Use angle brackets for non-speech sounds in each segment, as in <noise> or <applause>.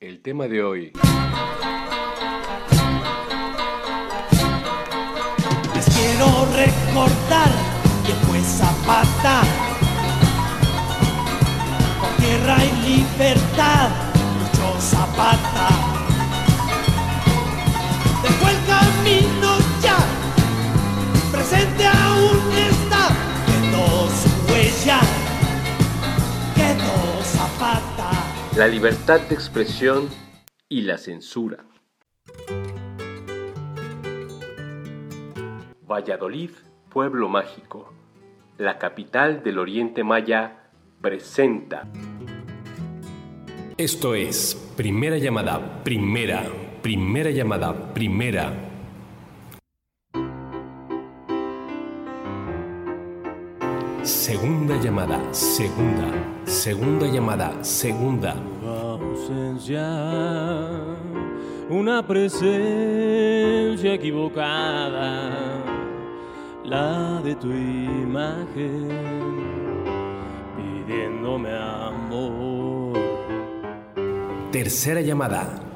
El tema de hoy. Les quiero recordar que fue Zapata. Por tierra y libertad, luchó Zapata. La libertad de expresión y la censura. Valladolid, pueblo mágico, la capital del Oriente Maya, presenta. Esto es primera llamada, primera, primera llamada, primera. Segunda llamada, segunda, segunda llamada, segunda. ausencia, una presencia equivocada, la de tu imagen, pidiéndome amor. Tercera llamada.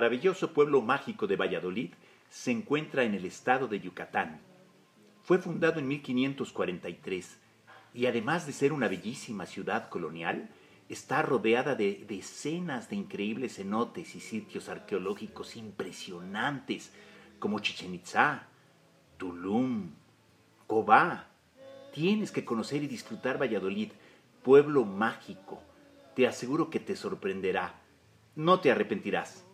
Maravilloso pueblo mágico de Valladolid se encuentra en el estado de Yucatán. Fue fundado en 1543 y además de ser una bellísima ciudad colonial, está rodeada de decenas de increíbles cenotes y sitios arqueológicos impresionantes como Chichen Itzá, Tulum, Cobá. Tienes que conocer y disfrutar Valladolid, pueblo mágico. Te aseguro que te sorprenderá. No te arrepentirás.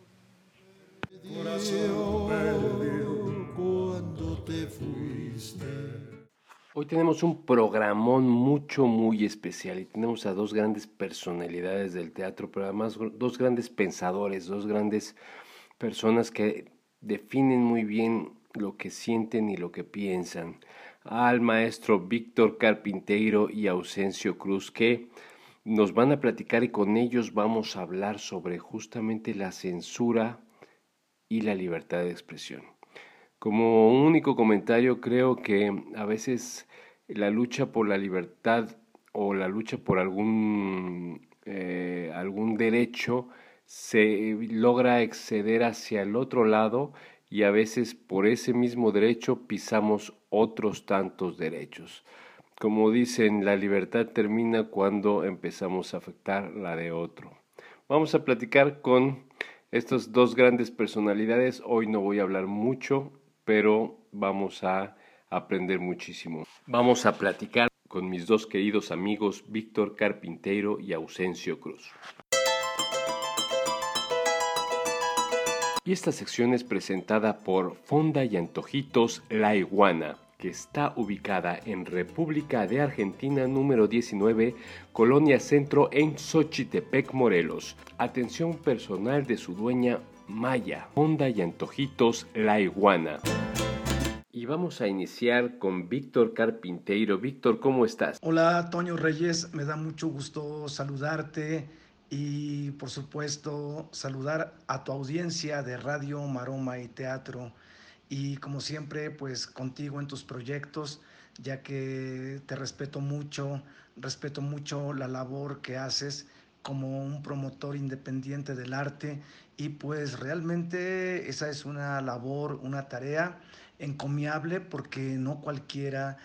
Hoy tenemos un programón mucho, muy especial y tenemos a dos grandes personalidades del teatro, pero además dos grandes pensadores, dos grandes personas que definen muy bien lo que sienten y lo que piensan. Al maestro Víctor Carpinteiro y Ausencio Cruz, que nos van a platicar y con ellos vamos a hablar sobre justamente la censura y la libertad de expresión. Como único comentario, creo que a veces la lucha por la libertad o la lucha por algún, eh, algún derecho se logra exceder hacia el otro lado y a veces por ese mismo derecho pisamos otros tantos derechos. Como dicen, la libertad termina cuando empezamos a afectar la de otro. Vamos a platicar con estas dos grandes personalidades. Hoy no voy a hablar mucho, pero vamos a aprender muchísimo. Vamos a platicar con mis dos queridos amigos Víctor Carpinteiro y Ausencio Cruz. Y esta sección es presentada por Fonda y Antojitos La Iguana, que está ubicada en República de Argentina número 19, Colonia Centro en Xochitepec, Morelos. Atención personal de su dueña Maya, Fonda y Antojitos La Iguana. Y vamos a iniciar con Víctor Carpinteiro. Víctor, ¿cómo estás? Hola, Toño Reyes, me da mucho gusto saludarte y por supuesto saludar a tu audiencia de Radio Maroma y Teatro y como siempre pues contigo en tus proyectos ya que te respeto mucho, respeto mucho la labor que haces como un promotor independiente del arte y pues realmente esa es una labor, una tarea encomiable porque no cualquiera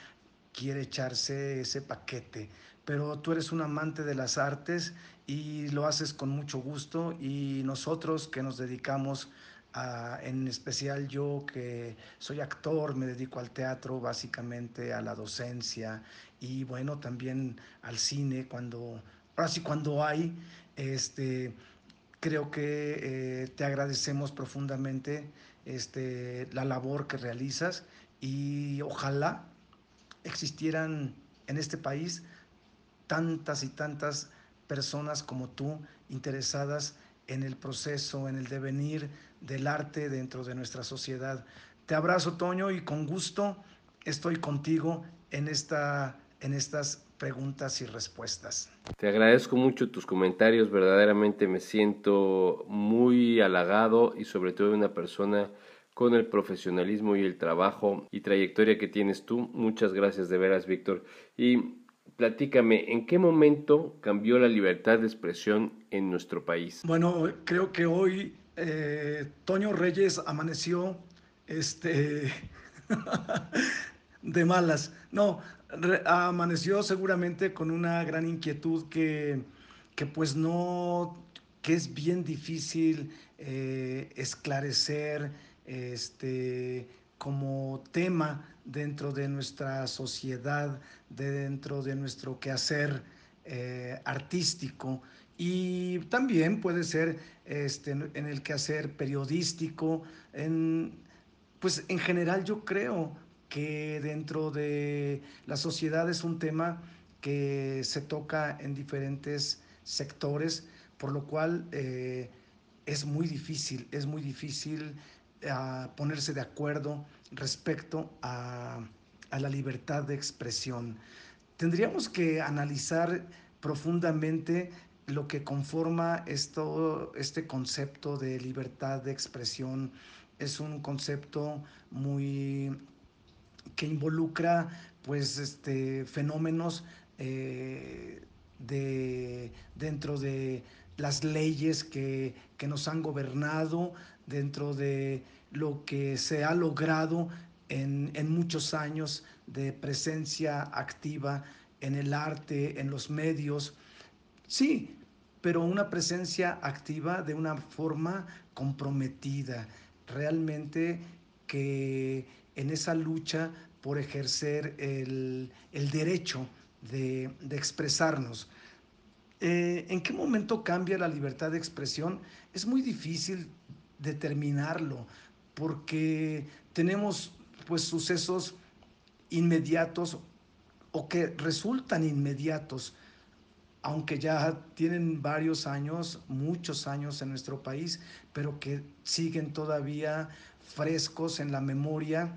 quiere echarse ese paquete, pero tú eres un amante de las artes y lo haces con mucho gusto y nosotros que nos dedicamos a, en especial yo que soy actor, me dedico al teatro, básicamente a la docencia y bueno, también al cine cuando, ahora cuando hay, este, creo que eh, te agradecemos profundamente este, la labor que realizas y ojalá existieran en este país tantas y tantas personas como tú interesadas en el proceso, en el devenir del arte dentro de nuestra sociedad. Te abrazo, Toño, y con gusto estoy contigo en, esta, en estas preguntas y respuestas. Te agradezco mucho tus comentarios, verdaderamente me siento muy halagado y sobre todo una persona con el profesionalismo y el trabajo y trayectoria que tienes tú. Muchas gracias de veras, Víctor. Y platícame, ¿en qué momento cambió la libertad de expresión en nuestro país? Bueno, creo que hoy eh, Toño Reyes amaneció este, <laughs> de malas. No, amaneció seguramente con una gran inquietud que, que pues no, que es bien difícil eh, esclarecer este, como tema dentro de nuestra sociedad, dentro de nuestro quehacer eh, artístico y también puede ser este, en el quehacer periodístico. En, pues en general yo creo que dentro de la sociedad es un tema que se toca en diferentes sectores, por lo cual eh, es muy difícil, es muy difícil ah, ponerse de acuerdo respecto a, a la libertad de expresión. Tendríamos que analizar profundamente lo que conforma esto, este concepto de libertad de expresión es un concepto muy que involucra pues este fenómenos eh, de dentro de las leyes que, que nos han gobernado dentro de lo que se ha logrado en, en, muchos años de presencia activa en el arte, en los medios. Sí, pero una presencia activa de una forma comprometida, realmente que en esa lucha por ejercer el, derecho de, expresarnos. Eh, ¿En qué momento cambia la libertad de expresión? Es muy difícil determinarlo porque tenemos pues sucesos inmediatos o que resultan inmediatos aunque ya tienen varios años, muchos años en nuestro país, pero que siguen todavía frescos en la memoria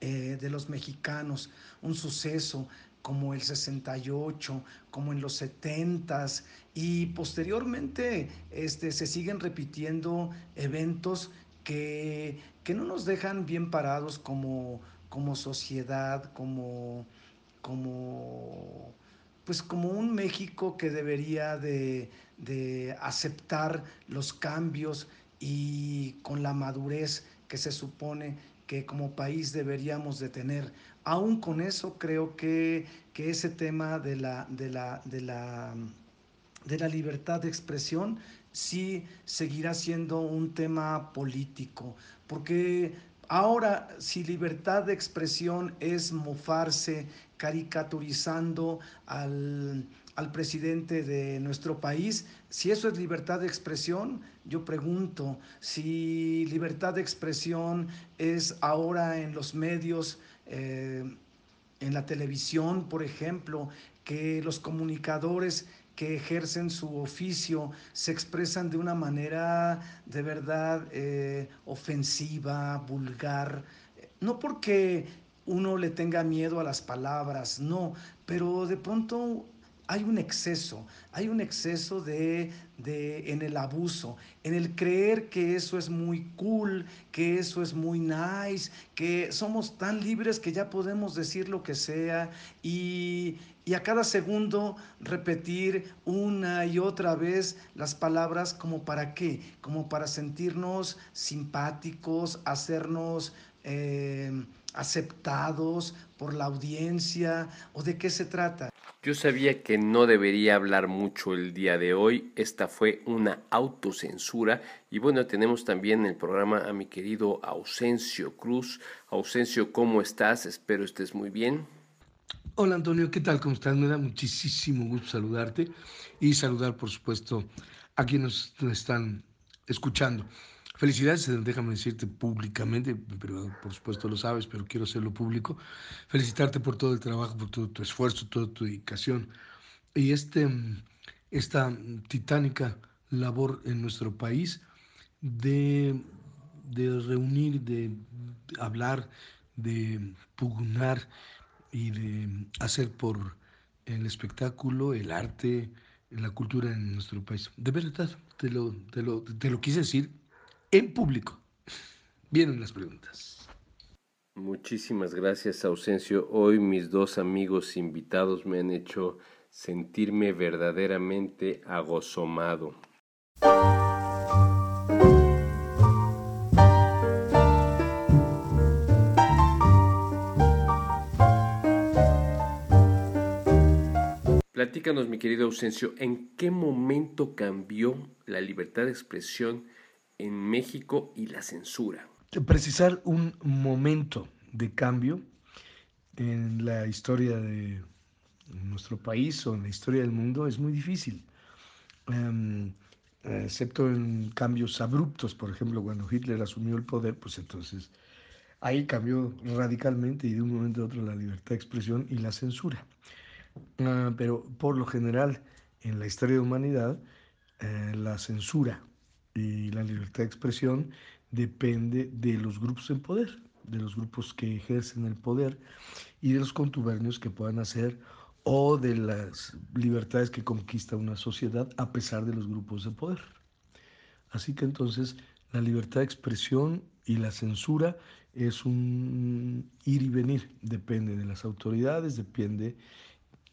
eh, de los mexicanos. Un suceso como el 68, como en los 70 y posteriormente este, se siguen repitiendo eventos que, que no nos dejan bien parados como, como sociedad, como, como pues como un México que debería de, aceptar los cambios y con la madurez que se supone que como país deberíamos de tener. Aún con eso creo que, ese tema de la, de, la, de, la, de la libertad de expresión sí seguirá siendo un tema político, porque ahora si libertad de expresión es mofarse, caricaturizando al, presidente de nuestro país. Si eso es libertad de expresión, yo pregunto si libertad de expresión es ahora en los medios, eh, en la televisión, por ejemplo, que los comunicadores que ejercen su oficio se expresan de una manera de verdad eh, ofensiva, vulgar, no porque uno le tenga miedo a las palabras, no, pero de pronto hay un exceso, hay un exceso de, de, en el abuso, en el creer que eso es muy cool, que eso es muy nice, que somos tan libres que ya podemos decir lo que sea y, y a cada segundo repetir una y otra vez las palabras como para qué, como para sentirnos simpáticos, hacernos... Eh, aceptados por la audiencia o de qué se trata? Yo sabía que no debería hablar mucho el día de hoy. Esta fue una autocensura. Y bueno, tenemos también en el programa a mi querido Ausencio Cruz. Ausencio, ¿cómo estás? Espero estés muy bien. Hola Antonio, ¿qué tal? ¿Cómo estás? Me da muchísimo gusto saludarte y saludar, por supuesto, a quienes nos están escuchando. Felicidades, déjame decirte públicamente, pero por supuesto lo sabes, pero quiero hacerlo público. Felicitarte por todo el trabajo, por todo tu esfuerzo, toda tu dedicación. Y este, esta titánica labor en nuestro país de, de reunir, de hablar, de pugnar y de hacer por el espectáculo, el arte, la cultura en nuestro país. De verdad, te lo, te lo, te lo quise decir en público. Vienen las preguntas. Muchísimas gracias, Ausencio. Hoy mis dos amigos invitados me han hecho sentirme verdaderamente agozomado. Platícanos, mi querido Ausencio, ¿en qué momento cambió la libertad de expresión en México y la censura? Precisar un momento de cambio en la historia de nuestro país o en la historia del mundo es muy difícil, em, excepto en cambios abruptos, por ejemplo, cuando Hitler asumió el poder, pues entonces ahí cambió radicalmente y de un momento a otro la libertad de expresión y la censura. Ah, pero por lo general, en la historia de la humanidad, eh, la censura y la libertad de expresión depende de los grupos en poder, de los grupos que ejercen el poder y de los contubernios que puedan hacer o de las libertades que conquista una sociedad a pesar de los grupos de poder. Así que entonces la libertad de expresión y la censura es un ir y venir, depende de las autoridades, depende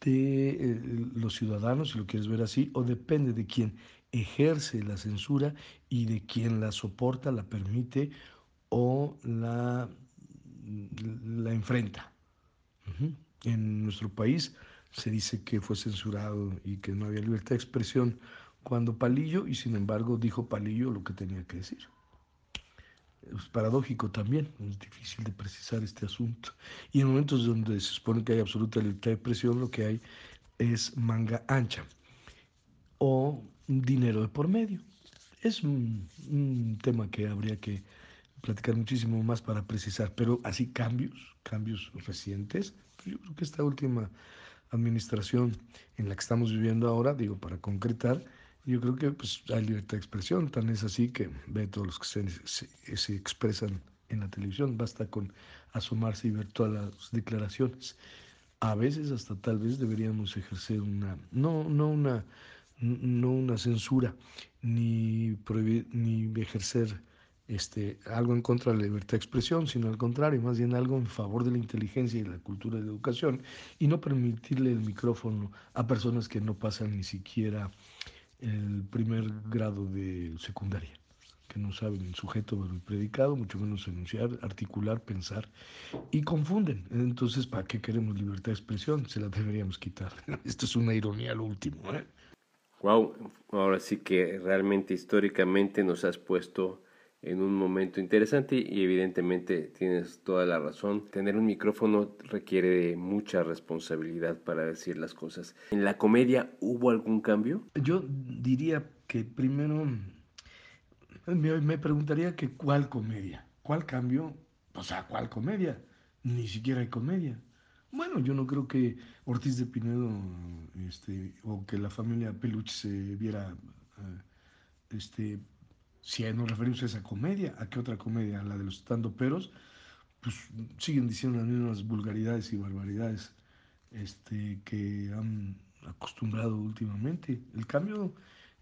de eh, los ciudadanos, si lo quieres ver así, o depende de quien ejerce la censura y de quien la soporta, la permite o la, la enfrenta. En nuestro país se dice que fue censurado y que no había libertad de expresión cuando Palillo, y sin embargo dijo Palillo lo que tenía que decir es paradójico también, es difícil de precisar este asunto. Y en momentos donde se supone que hay absoluta libertad de expresión, lo que hay es manga ancha o dinero de por medio. Es un, tema que habría que platicar muchísimo más para precisar, pero así cambios, cambios recientes, yo creo que esta última administración en la que estamos viviendo ahora, digo, para concretar, yo creo que pues, hay libertad de expresión, tan es así que ve todos los que se, se, expresan en la televisión, basta con asomarse y ver todas las declaraciones. A veces hasta tal vez deberíamos ejercer una, no, no una, no una censura, ni, prohibir, ni ejercer este, algo en contra de la libertad de expresión, sino al contrario, más bien algo en favor de la inteligencia y la cultura de educación, y no permitirle el micrófono a personas que no pasan ni siquiera el primer grado de secundaria, que no saben el sujeto verbo predicado, mucho menos enunciar, articular, pensar, y confunden. Entonces, ¿para qué queremos libertad de expresión? Se la deberíamos quitar. <laughs> Esto es una ironía al último. ¿eh? Wow, ahora sí que realmente históricamente nos has puesto en un momento interesante y evidentemente tienes toda la razón. Tener un micrófono requiere de mucha responsabilidad para decir las cosas. ¿En la comedia hubo algún cambio? Yo diría que primero me, preguntaría que cuál comedia, cuál cambio, o sea, cuál comedia. Ni siquiera hay comedia. Bueno, yo no creo que Ortiz de Pinedo este, o que la familia Peluche se viera eh, este, si nos referimos a esa comedia, ¿a qué otra comedia? La de los estando peros, pues siguen diciendo las mismas vulgaridades y barbaridades este, que han acostumbrado últimamente. El cambio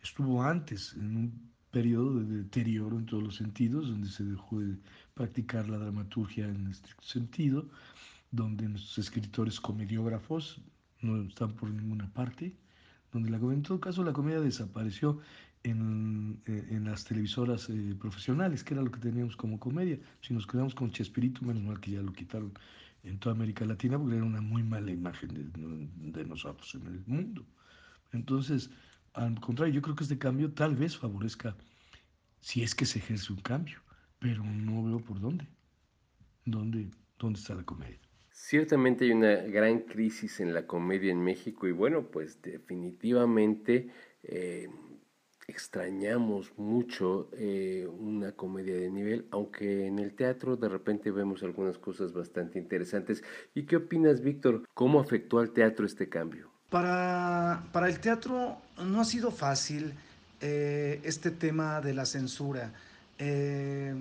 estuvo antes, en un periodo de deterioro en todos los sentidos, donde se dejó de practicar la dramaturgia en este sentido, donde nuestros escritores comediógrafos no están por ninguna parte, donde la, en todo caso la comedia desapareció en, eh, en las televisoras eh, profesionales, que era lo que teníamos como comedia. Si nos quedamos con Chespirito, menos mal que ya lo quitaron en toda América Latina, porque era una muy mala imagen de, de nosotros en el mundo. Entonces, al contrario, yo creo que este cambio tal vez favorezca, si es que se ejerce un cambio, pero no veo por dónde. ¿Dónde, dónde está la comedia? Ciertamente hay una gran crisis en la comedia en México y bueno, pues definitivamente eh, extrañamos mucho eh, una comedia de nivel, aunque en el teatro de repente vemos algunas cosas bastante interesantes. ¿Y qué opinas, Víctor? ¿Cómo afectó al teatro este cambio? Para, para el teatro no ha sido fácil eh, este tema de la censura. Eh,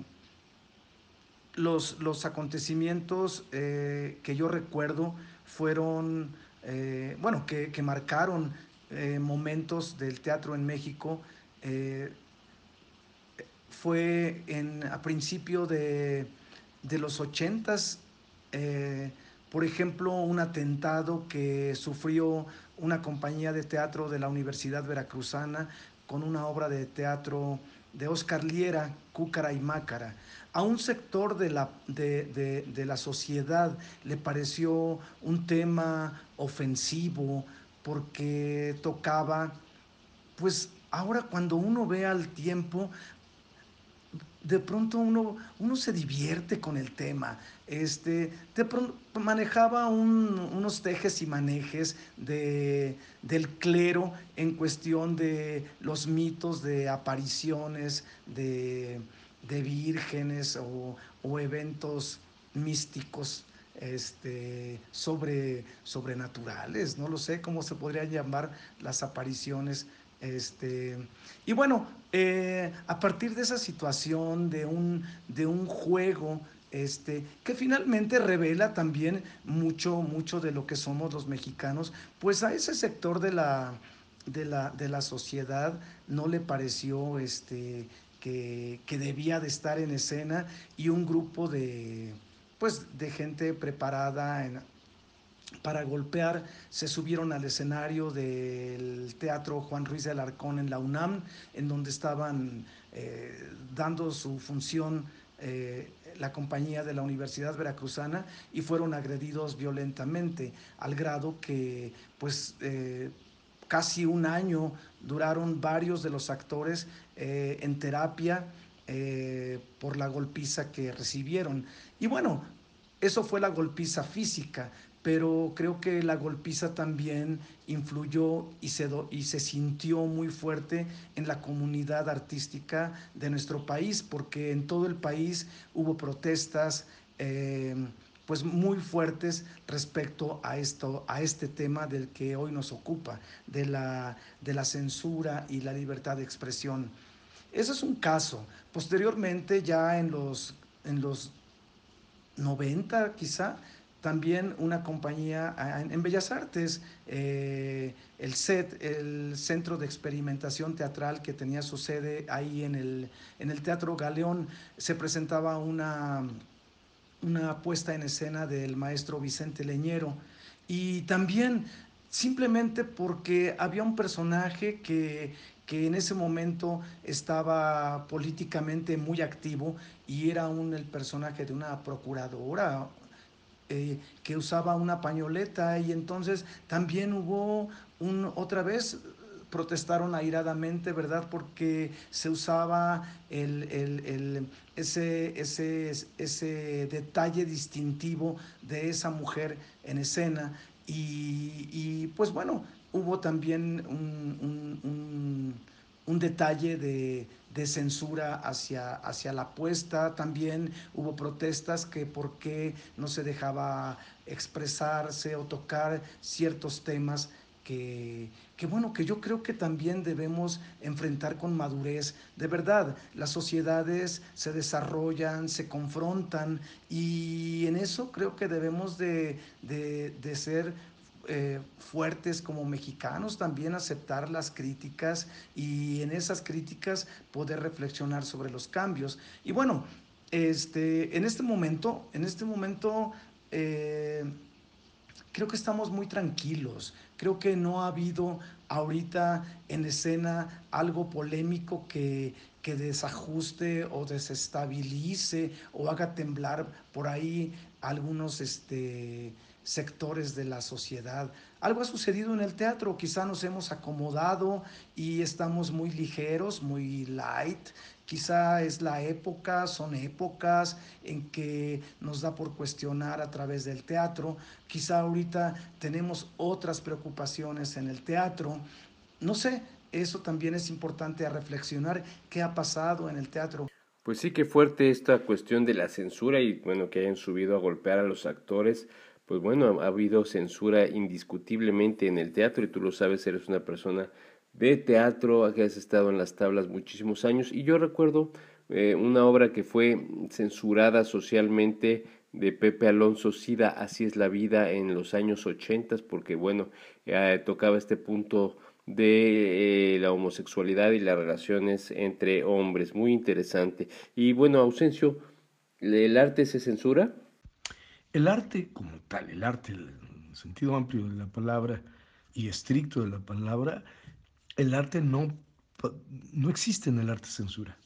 los, los, acontecimientos que yo recuerdo fueron, bueno, que, que marcaron momentos del teatro en México. Fue en, a principio de, de los ochentas, por ejemplo, un atentado que sufrió una compañía de teatro de la Universidad Veracruzana con una obra de teatro de Oscar Liera, Cúcara y Mácara. A un sector de la, de, de, la sociedad le pareció un tema ofensivo porque tocaba, pues ahora cuando uno ve al tiempo, de pronto uno, uno se divierte con el tema. Este, manejaba unos tejes y manejes de, del clero en cuestión de los mitos de apariciones de, vírgenes o, eventos místicos este, sobre, sobrenaturales, no lo sé cómo se podrían llamar las apariciones este, y bueno, eh, a partir de esa situación de un, de un juego este, que finalmente revela también mucho, mucho de lo que somos los mexicanos, pues a ese sector de la, de la, de la sociedad no le pareció este, que, que, debía de estar en escena y un grupo de, pues, de gente preparada en, para golpear, se subieron al escenario del Teatro Juan Ruiz de Alarcón en la UNAM, en donde estaban eh, dando su función eh, la compañía de la Universidad Veracruzana y fueron agredidos violentamente, al grado que pues eh, casi un año duraron varios de los actores en terapia por la golpiza que recibieron. Y bueno, eso fue la golpiza física, pero creo que la golpiza también influyó y se, y se sintió muy fuerte en la comunidad artística de nuestro país, porque en todo el país hubo protestas eh, pues muy fuertes respecto a, esto, a este tema del que hoy nos ocupa, de la, de la censura y la libertad de expresión. Ese es un caso. Posteriormente, ya en los, en los 90 quizá, también una compañía en Bellas Artes, eh, el CET, el Centro de Experimentación Teatral que tenía su sede ahí en el, en el Teatro Galeón, se presentaba una, una puesta en escena del maestro Vicente Leñero. Y también simplemente porque había un personaje que, que en ese momento estaba políticamente muy activo y era un, el personaje de una procuradora, eh, que usaba una pañoleta y entonces también hubo un, otra vez protestaron airadamente, ¿verdad? Porque se usaba el, el, ese, ese, ese, detalle distintivo de esa mujer en escena y, y pues bueno, hubo también un, un, un detalle de, de censura hacia, hacia la apuesta. También hubo protestas que por qué no se dejaba expresarse o tocar ciertos temas que, que, bueno, que yo creo que también debemos enfrentar con madurez. De verdad, las sociedades se desarrollan, se confrontan y en eso creo que debemos de, de, de ser eh, fuertes como mexicanos, también aceptar las críticas y en esas críticas poder reflexionar sobre los cambios. Y bueno, este, en este momento, en este momento eh, creo que estamos muy tranquilos. Creo que no ha habido ahorita en escena algo polémico que, que desajuste o desestabilice o haga temblar por ahí algunos este, sectores de la sociedad. Algo ha sucedido en el teatro, quizá nos hemos acomodado y estamos muy ligeros, muy light. Quizá es la época, son épocas en que nos da por cuestionar a través del teatro. Quizá ahorita tenemos otras preocupaciones en el teatro. No sé, eso también es importante reflexionar qué ha pasado en el teatro. Pues sí, qué fuerte esta cuestión de la censura y bueno, que hayan subido a golpear a los actores pues bueno, ha habido censura indiscutiblemente en el teatro y tú lo sabes, eres una persona de teatro, que has estado en las tablas muchísimos años y yo recuerdo eh, una obra que fue censurada socialmente de Pepe Alonso Sida, Así es la vida en los años 80, porque bueno, eh, tocaba este punto de eh, la homosexualidad y las relaciones entre hombres, muy interesante. Y bueno, Ausencio, ¿el arte se censura? El arte como tal, el arte, en el sentido amplio de la palabra y estricto de la palabra, el arte no, no existe en el arte censura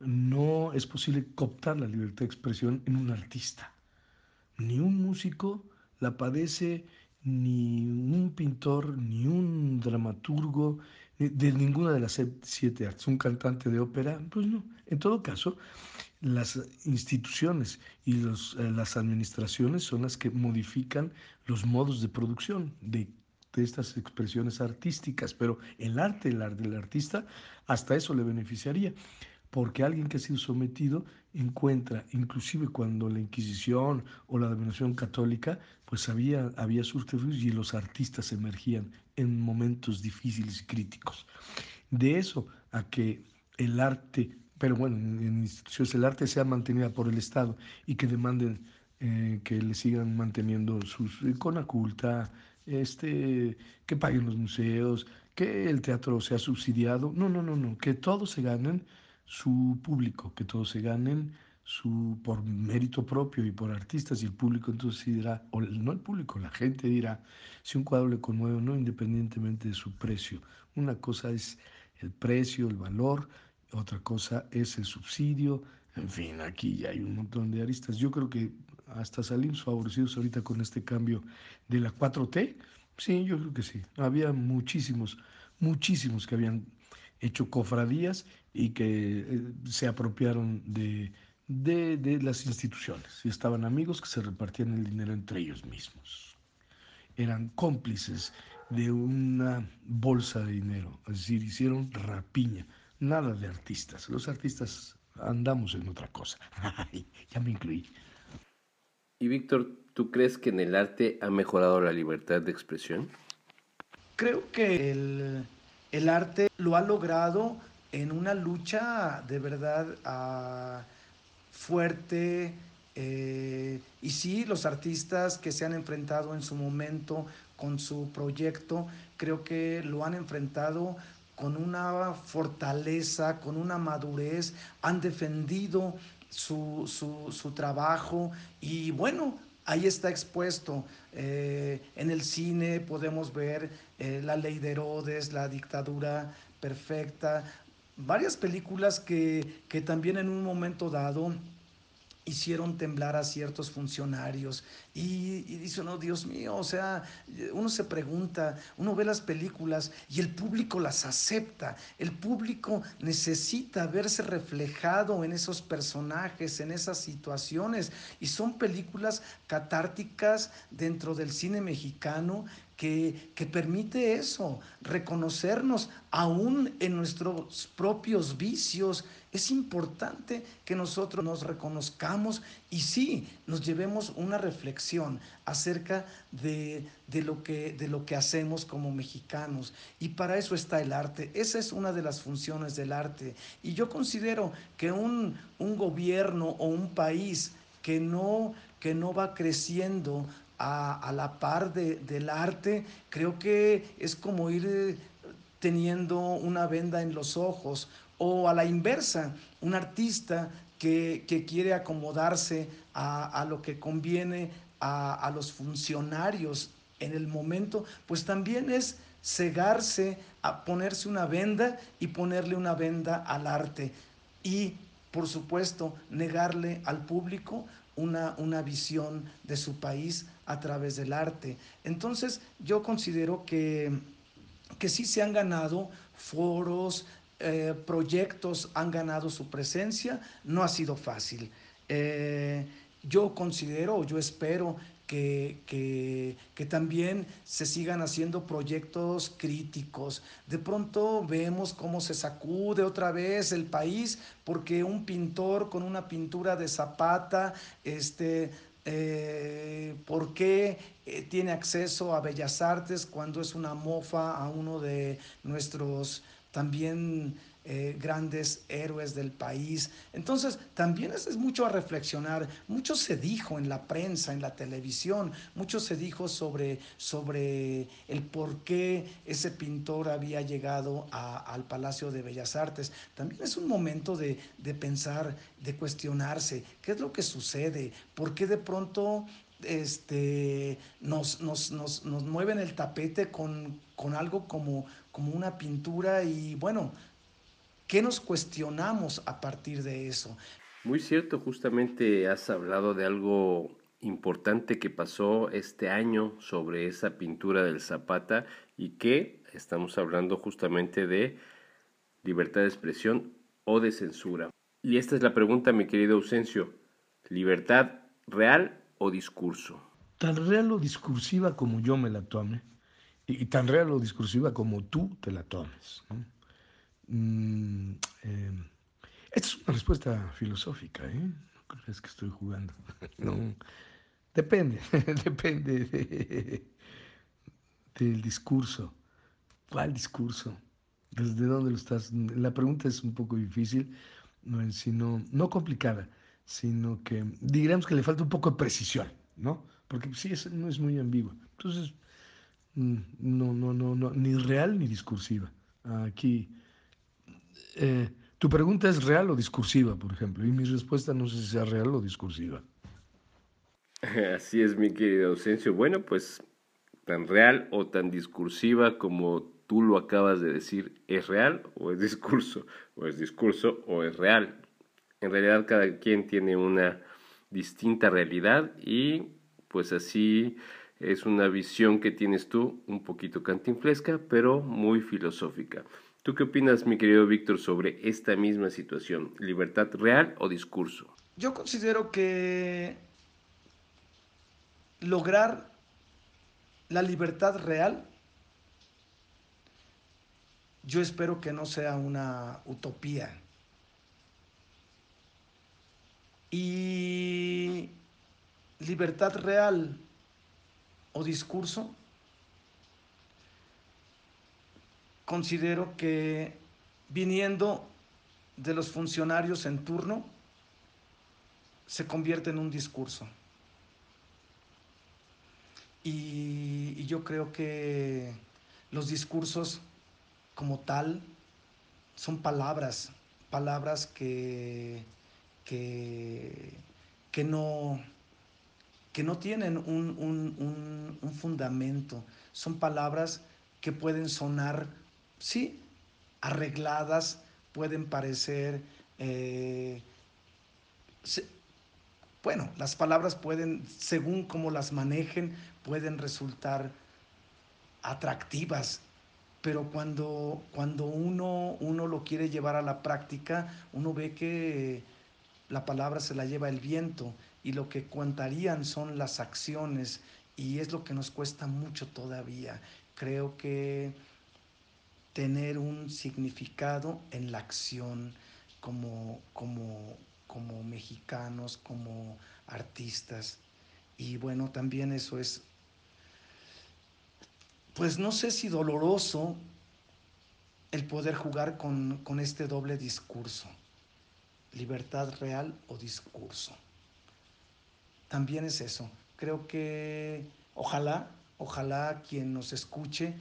no es posible cooptar la libertad de expresión en un artista. Ni un músico la padece, ni un pintor, ni un dramaturgo, de ninguna de las siete artes. Un cantante de ópera, pues no. En todo caso, las instituciones y eh, las administraciones son las que modifican los modos de producción de, de estas expresiones artísticas, pero el arte, el arte del artista, hasta eso le beneficiaría porque alguien que ha sido sometido encuentra, inclusive cuando la Inquisición o la dominación católica, pues había, había y los artistas emergían en momentos difíciles y críticos. De eso a que el arte, pero bueno, en, instituciones el arte sea mantenido por el Estado y que demanden eh, que le sigan manteniendo sus icona culta, este, que paguen los museos, que el teatro sea subsidiado. No, no, no, no, que todos se ganen su público, que todos se ganen su, por mérito propio y por artistas y el público entonces dirá, o no el público, la gente dirá si un cuadro le conmueve o no independientemente de su precio. Una cosa es el precio, el valor, otra cosa es el subsidio, en fin, aquí ya hay un montón de aristas. Yo creo que hasta salimos favorecidos ahorita con este cambio de la 4T. Sí, yo creo que sí. Había muchísimos, muchísimos que habían hecho cofradías y que eh, se apropiaron de, de, las instituciones. Y estaban amigos que se repartían el dinero entre ellos mismos. Eran cómplices de una bolsa de dinero, es decir, hicieron rapiña, nada de artistas. Los artistas andamos en otra cosa. <laughs> ya me incluí. Y Víctor, ¿tú crees que en el arte ha mejorado la libertad de expresión? Creo que el el arte lo ha logrado en una lucha de verdad ah, fuerte. Eh, y sí, los artistas que se han enfrentado en su momento con su proyecto, creo que lo han enfrentado con una fortaleza, con una madurez, han defendido su, su trabajo y bueno, ahí está expuesto. Eh, en el cine podemos ver eh, La ley de Herodes, La dictadura perfecta, varias películas que, que también en un momento dado hicieron temblar a ciertos funcionarios. Y, dice uno, Dios mío, o sea, uno se pregunta, uno ve las películas y el público las acepta. El público necesita verse reflejado en esos personajes, en esas situaciones. Y son películas catárticas dentro del cine mexicano que, que, permite eso, reconocernos aún en nuestros propios vicios, es importante que nosotros nos reconozcamos y sí, nos llevemos una reflexión acerca de, lo que, de lo que hacemos como mexicanos. Y para eso está el arte. Esa es una de las funciones del arte. Y yo considero que un, gobierno o un país que no, que no va creciendo a, la par del arte, creo que es como ir teniendo una venda en los ojos o a la inversa, un artista que, quiere acomodarse a, lo que conviene a, los funcionarios en el momento, pues también es cegarse a ponerse una venda y ponerle una venda al arte y por supuesto negarle al público una, una visión de su país a través del arte. Entonces yo considero que, que sí se han ganado foros, eh, proyectos han ganado su presencia, no ha sido fácil. Eh, yo considero, yo espero que, que, también se sigan haciendo proyectos críticos. De pronto vemos cómo se sacude otra vez el país porque un pintor con una pintura de zapata este, eh, por qué tiene acceso a Bellas Artes cuando es una mofa a uno de nuestros también eh, grandes héroes del país. Entonces, también es, es, mucho a reflexionar. Mucho se dijo en la prensa, en la televisión, mucho se dijo sobre, sobre el por qué ese pintor había llegado a, al Palacio de Bellas Artes. También es un momento de, de pensar, de cuestionarse, qué es lo que sucede, por qué de pronto este, nos, nos, nos, nos, mueven el tapete con, con algo como, como una pintura y bueno, ¿Qué nos cuestionamos a partir de eso? Muy cierto, justamente has hablado de algo importante que pasó este año sobre esa pintura del Zapata y que estamos hablando justamente de libertad de expresión o de censura. Y esta es la pregunta, mi querido Ausencio. ¿Libertad real o discurso? Tan real o discursiva como yo me la tome y tan real o discursiva como tú te la tomes. ¿no? Mm, eh, esta es una respuesta filosófica, ¿eh? No crees que estoy jugando. <laughs> No. Depende, <laughs> depende de, del discurso. ¿Cuál discurso? ¿Desde dónde lo estás? La pregunta es un poco difícil, no, sino, no complicada, sino que digamos que le falta un poco de precisión, ¿no? Porque sí, es, no es muy ambigua. Entonces, mm, no, no, no, no, ni real ni discursiva. Aquí eh, tu pregunta es real o discursiva, por ejemplo, y mi respuesta no sé si sea real o discursiva. <laughs> Así es, mi querido Ausencio. Bueno, pues tan real o tan discursiva como tú lo acabas de decir, ¿es real o es discurso? ¿O es discurso o es real? En realidad cada quien tiene una distinta realidad y pues así es una visión que tienes tú, un poquito cantinflesca, pero muy filosófica. ¿Tú qué opinas, mi querido Víctor, sobre esta misma situación? ¿Libertad real o discurso? Yo considero que lograr la libertad real, yo espero que no sea una utopía. Y libertad real o discurso considero que viniendo de los funcionarios en turno, se convierte en un discurso. Y, yo creo que los discursos como tal son palabras, palabras que, que, que, no, que no tienen un, un, un, un fundamento, son palabras que pueden sonar sí, arregladas, pueden parecer, eh, bueno, las palabras pueden, según como las manejen, pueden resultar atractivas, pero cuando, cuando uno, uno lo quiere llevar a la práctica, uno ve que la palabra se la lleva el viento y lo que contarían son las acciones y es lo que nos cuesta mucho todavía. Creo que tener un significado en la acción como, como, como mexicanos, como artistas. Y bueno, también eso es, pues no sé si doloroso el poder jugar con, con este doble discurso, libertad real o discurso. También es eso. Creo que ojalá, ojalá quien nos escuche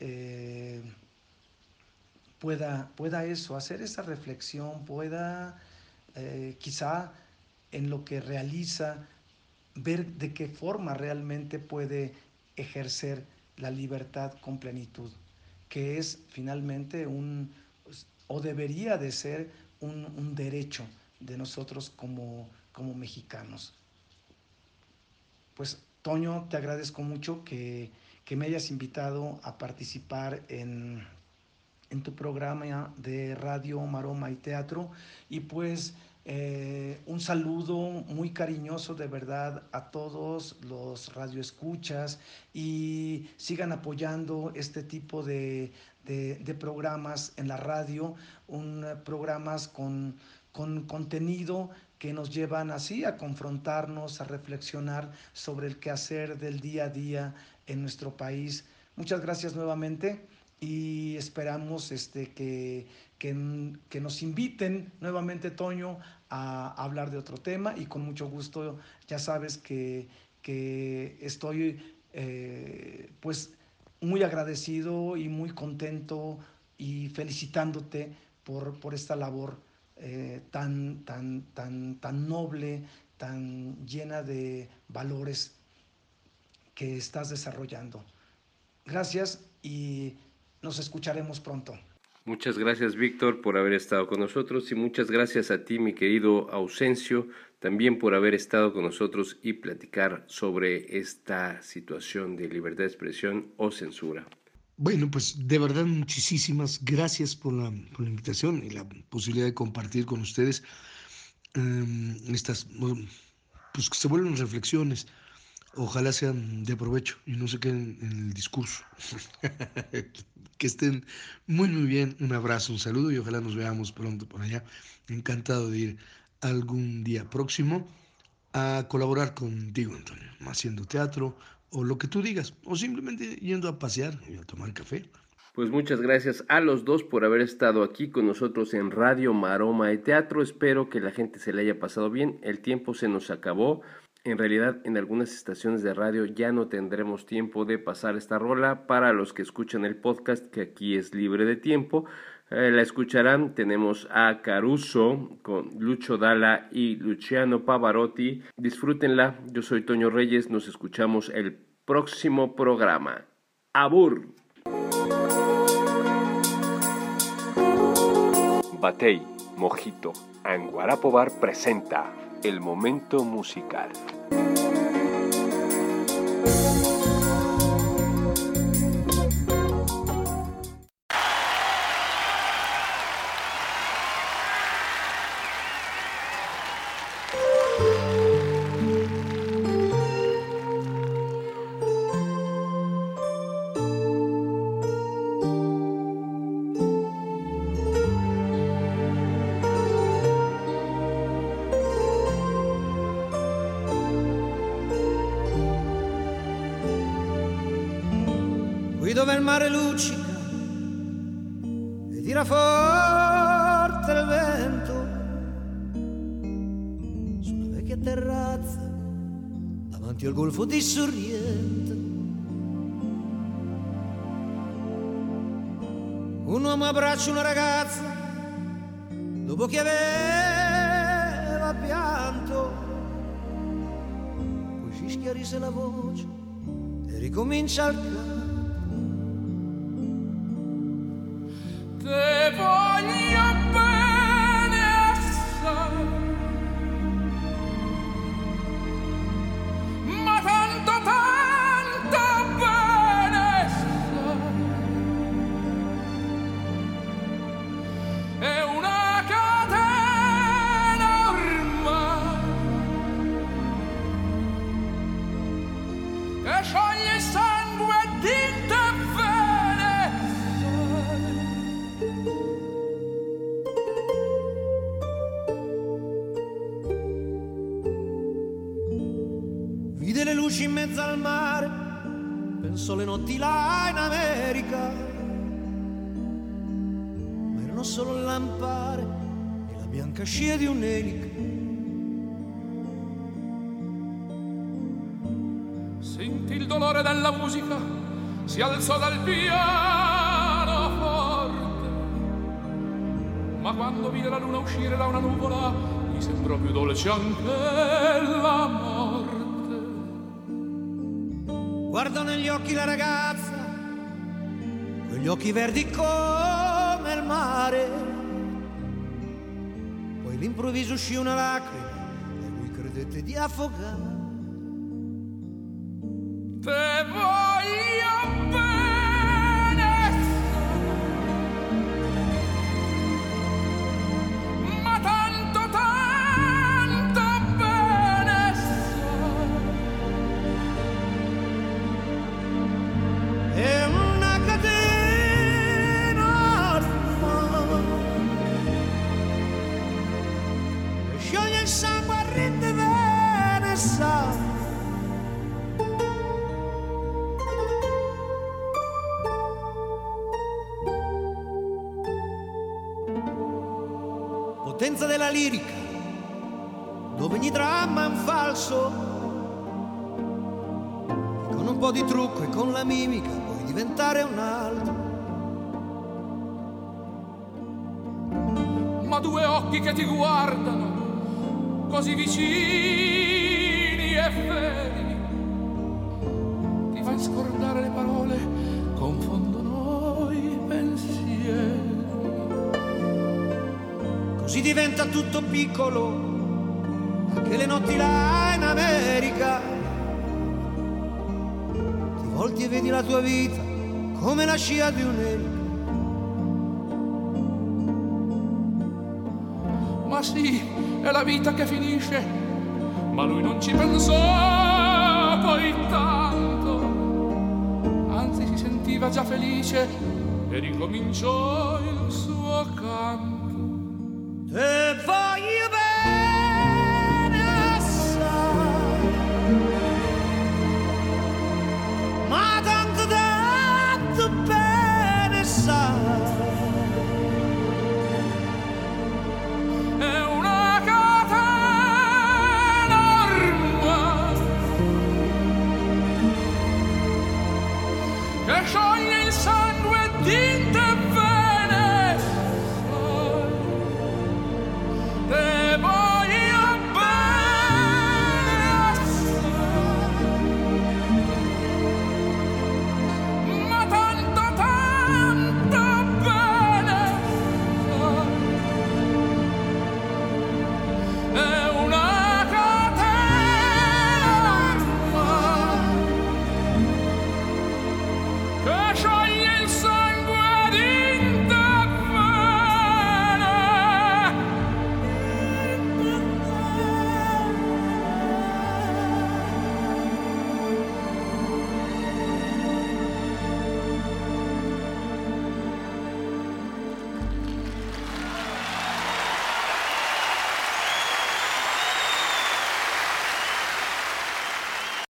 eh, pueda, pueda eso, hacer esa reflexión, pueda eh, quizá en lo que realiza, ver de qué forma realmente puede ejercer la libertad con plenitud, que es finalmente un, o debería de ser un, un derecho de nosotros como, como mexicanos. Pues Toño, te agradezco mucho que, que me hayas invitado a participar en en tu programa de radio, maroma y teatro. Y pues eh, un saludo muy cariñoso de verdad a todos los radioescuchas y sigan apoyando este tipo de, de, programas en la radio, un, programas con, con contenido que nos llevan así a confrontarnos, a reflexionar sobre el quehacer del día a día en nuestro país. Muchas gracias nuevamente y esperamos este, que, que, nos inviten nuevamente, Toño, a, hablar de otro tema y con mucho gusto, ya sabes que, que estoy eh, pues muy agradecido y muy contento y felicitándote por, por esta labor eh, tan, tan, tan, tan noble, tan llena de valores que estás desarrollando. Gracias y nos escucharemos pronto. Muchas gracias Víctor por haber estado con nosotros y muchas gracias a ti mi querido Ausencio también por haber estado con nosotros y platicar sobre esta situación de libertad de expresión o censura. Bueno, pues de verdad muchísimas gracias por la, invitación y la posibilidad de compartir con ustedes em, estas, pues que se vuelven reflexiones ojalá sean de provecho y no se queden en el discurso. <laughs> que estén muy, muy bien. Un abrazo, un saludo y ojalá nos veamos pronto por allá. Encantado de ir algún día próximo a colaborar contigo, Antonio, haciendo teatro o lo que tú digas, o simplemente yendo a pasear y a tomar café. Pues muchas gracias a los dos por haber estado aquí con nosotros en Radio Maroma de Teatro. Espero que la gente se le haya pasado bien. El tiempo se nos acabó. En realidad, en algunas estaciones de radio ya no tendremos tiempo de pasar esta rola. Para los que escuchan el podcast, que aquí es libre de tiempo, eh, la escucharán. Tenemos a Caruso con Lucho Dala y Luciano Pavarotti. Disfrútenla. Yo soy Toño Reyes. Nos escuchamos el próximo programa. Abur. Batey, Mojito, Anguarapobar presenta el momento musical. Sorrento. Un uomo abbraccia una ragazza dopo che aveva pianto. Poi si schiarisce la voce e ricomincia il canto. Sentì il dolore della musica, si alzò dal piano forte, ma quando vide la luna uscire da una nuvola, gli sembrò più dolce anche la morte. Guardò negli occhi la ragazza, quegli occhi verdi come il mare all'improvviso uscì una lacrima e lui credette di affogare. Te voy a dove ogni dramma è un falso. E con un po' di trucco e con la mimica puoi diventare un altro. ma due occhi che ti guardano così vicini e feri ti fai scordare le parole confondono i pensieri Così diventa tutto piccolo, anche le notti là in America. Ti volti e vedi la tua vita come la scia di un'elica. ma sì è la vita che finisce ma lui non ci pensò poi tanto anzi si sentiva già felice e ricominciò il suo canto